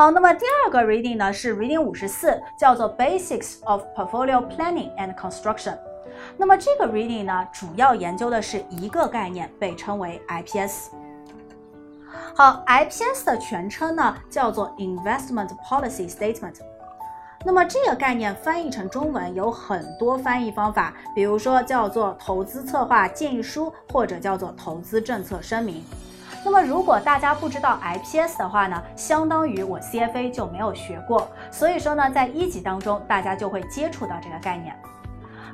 好，那么第二个 reading 呢是 reading 五十四，叫做 Basics of Portfolio Planning and Construction。那么这个 reading 呢，主要研究的是一个概念，被称为 IPS。好，IPS 的全称呢叫做 Investment Policy Statement。那么这个概念翻译成中文有很多翻译方法，比如说叫做投资策划建议书，或者叫做投资政策声明。那么如果大家不知道 IPS 的话呢，相当于我 CFA 就没有学过，所以说呢，在一级当中大家就会接触到这个概念。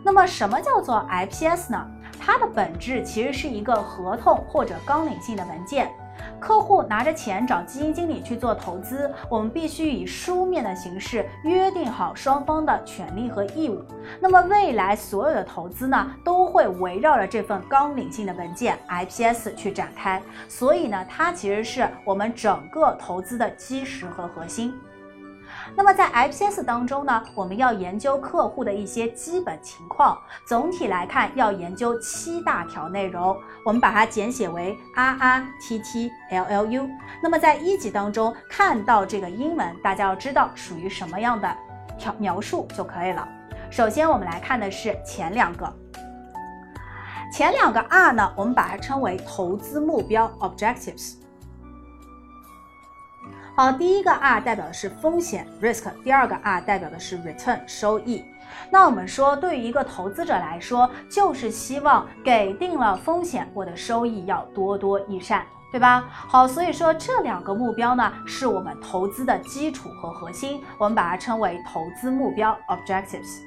那么什么叫做 IPS 呢？它的本质其实是一个合同或者纲领性的文件。客户拿着钱找基金经理去做投资，我们必须以书面的形式约定好双方的权利和义务。那么未来所有的投资呢，都会围绕着这份纲领性的文件 IPS 去展开。所以呢，它其实是我们整个投资的基石和核心。那么在 IPS 当中呢，我们要研究客户的一些基本情况。总体来看，要研究七大条内容，我们把它简写为 RRTTLLU。那么在一级当中看到这个英文，大家要知道属于什么样的条描述就可以了。首先我们来看的是前两个，前两个 R 呢，我们把它称为投资目标 （Objectives）。好，第一个 R 代表的是风险 risk，第二个 R 代表的是 return 收益。那我们说，对于一个投资者来说，就是希望给定了风险，我的收益要多多益善，对吧？好，所以说这两个目标呢，是我们投资的基础和核心，我们把它称为投资目标 objectives。